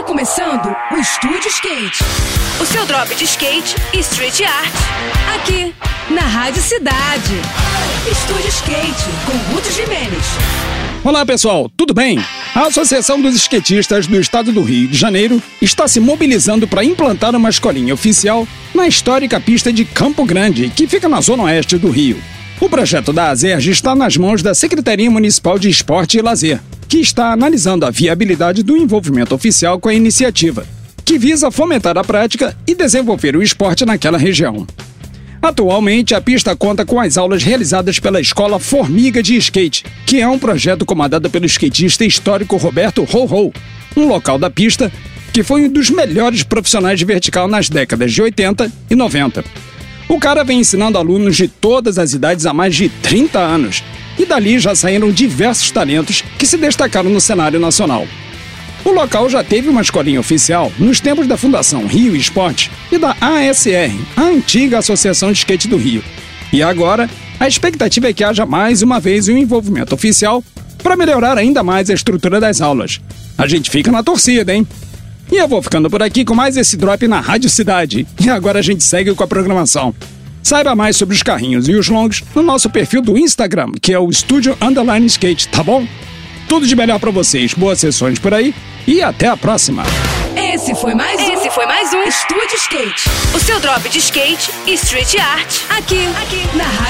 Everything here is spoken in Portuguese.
Está começando o Estúdio Skate. O seu drop de skate e street art. Aqui, na Rádio Cidade. Estúdio Skate, com Ruth Jimenez. Olá pessoal, tudo bem? A Associação dos Skatistas do Estado do Rio de Janeiro está se mobilizando para implantar uma escolinha oficial na histórica pista de Campo Grande, que fica na zona oeste do Rio. O projeto da ASERJ está nas mãos da Secretaria Municipal de Esporte e Lazer, que está analisando a viabilidade do envolvimento oficial com a iniciativa, que visa fomentar a prática e desenvolver o esporte naquela região. Atualmente, a pista conta com as aulas realizadas pela Escola Formiga de Skate, que é um projeto comandado pelo skatista histórico Roberto Ho Ho, um local da pista que foi um dos melhores profissionais de vertical nas décadas de 80 e 90. O cara vem ensinando alunos de todas as idades há mais de 30 anos, e dali já saíram diversos talentos que se destacaram no cenário nacional. O local já teve uma escolinha oficial nos tempos da Fundação Rio Esporte e da ASR, a antiga Associação de Skate do Rio. E agora, a expectativa é que haja mais uma vez um envolvimento oficial para melhorar ainda mais a estrutura das aulas. A gente fica na torcida, hein? E eu vou ficando por aqui com mais esse drop na Rádio Cidade. E agora a gente segue com a programação. Saiba mais sobre os carrinhos e os longos no nosso perfil do Instagram, que é o Estúdio Underline Skate, tá bom? Tudo de melhor para vocês, boas sessões por aí e até a próxima. Esse foi mais um. Esse foi mais um Estúdio Skate. O seu drop de skate e street art. Aqui, aqui, na Rádio.